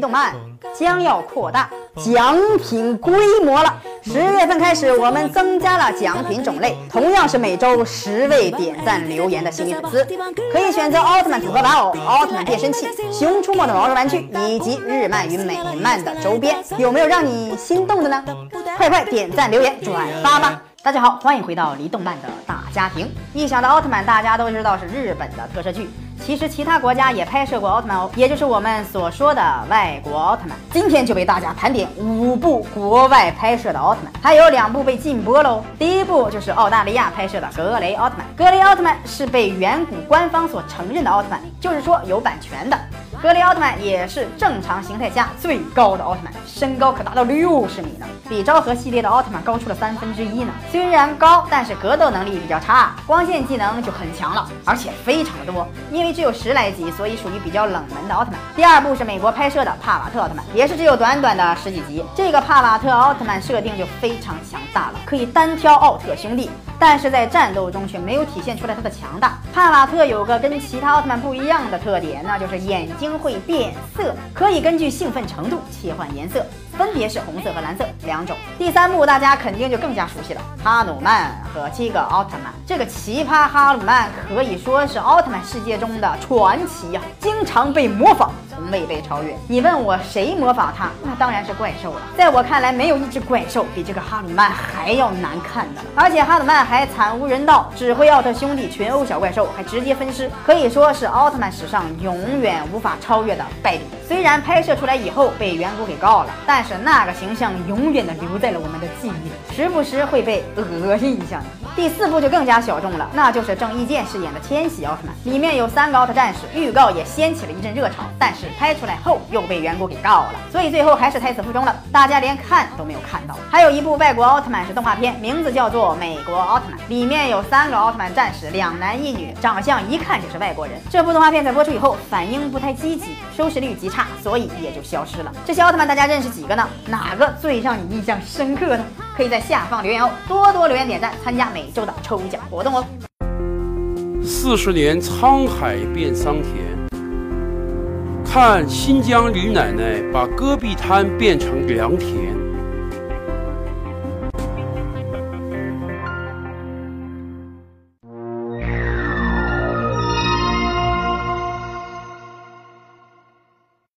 动漫将要扩大奖品规模了。十月份开始，我们增加了奖品种类，同样是每周十位点赞留言的幸运粉丝，可以选择奥特曼组合玩偶、奥特曼变身器、熊出没的毛绒玩具以及日漫与美漫的周边。有没有让你心动的呢？快快点赞留言转发吧！大家好，欢迎回到离动漫的大家庭。一想到奥特曼，大家都知道是日本的特摄剧。其实其他国家也拍摄过奥特曼哦，也就是我们所说的外国奥特曼。今天就为大家盘点五部国外拍摄的奥特曼，还有两部被禁播喽。第一部就是澳大利亚拍摄的格雷奥特曼。格雷奥特曼是被远古官方所承认的奥特曼，就是说有版权的。格雷奥特曼也是正常形态下最高的奥特曼，身高可达到六十米呢，比昭和系列的奥特曼高出了三分之一呢。虽然高，但是格斗能力比较差，光线技能就很强了，而且非常的多。因为只有十来集，所以属于比较冷门的奥特曼。第二部是美国拍摄的帕瓦特奥特曼，也是只有短短的十几集。这个帕瓦特奥特曼设定就非常强大了，可以单挑奥特兄弟。但是在战斗中却没有体现出来它的强大。帕瓦特有个跟其他奥特曼不一样的特点，那就是眼睛会变色，可以根据兴奋程度切换颜色。分别是红色和蓝色两种。第三部大家肯定就更加熟悉了，哈努曼和七个奥特曼。这个奇葩哈努曼可以说是奥特曼世界中的传奇呀，经常被模仿，未被超越。你问我谁模仿他？那当然是怪兽了。在我看来，没有一只怪兽比这个哈鲁曼还要难看的。而且哈鲁曼还惨无人道，指挥奥特兄弟群殴小怪兽，还直接分尸，可以说是奥特曼史上永远无法超越的败笔。虽然拍摄出来以后被远古给告了，但。是那个形象永远的留在了我们的记忆里，时不时会被恶心一下。第四部就更加小众了，那就是郑伊健饰演的千禧奥特曼，里面有三个奥特战士，预告也掀起了一阵热潮，但是拍出来后又被远古给告了，所以最后还是胎死腹中了，大家连看都没有看到。还有一部外国奥特曼是动画片，名字叫做《美国奥特曼》，里面有三个奥特曼战士，两男一女，长相一看就是外国人。这部动画片在播出以后反应不太积极，收视率极差，所以也就消失了。这些奥特曼大家认识几个呢？哪个最让你印象深刻呢？可以在下方留言哦，多多留言点赞，参加每周的抽奖活动哦。四十年沧海变桑田，看新疆李奶奶把戈壁滩变成良田。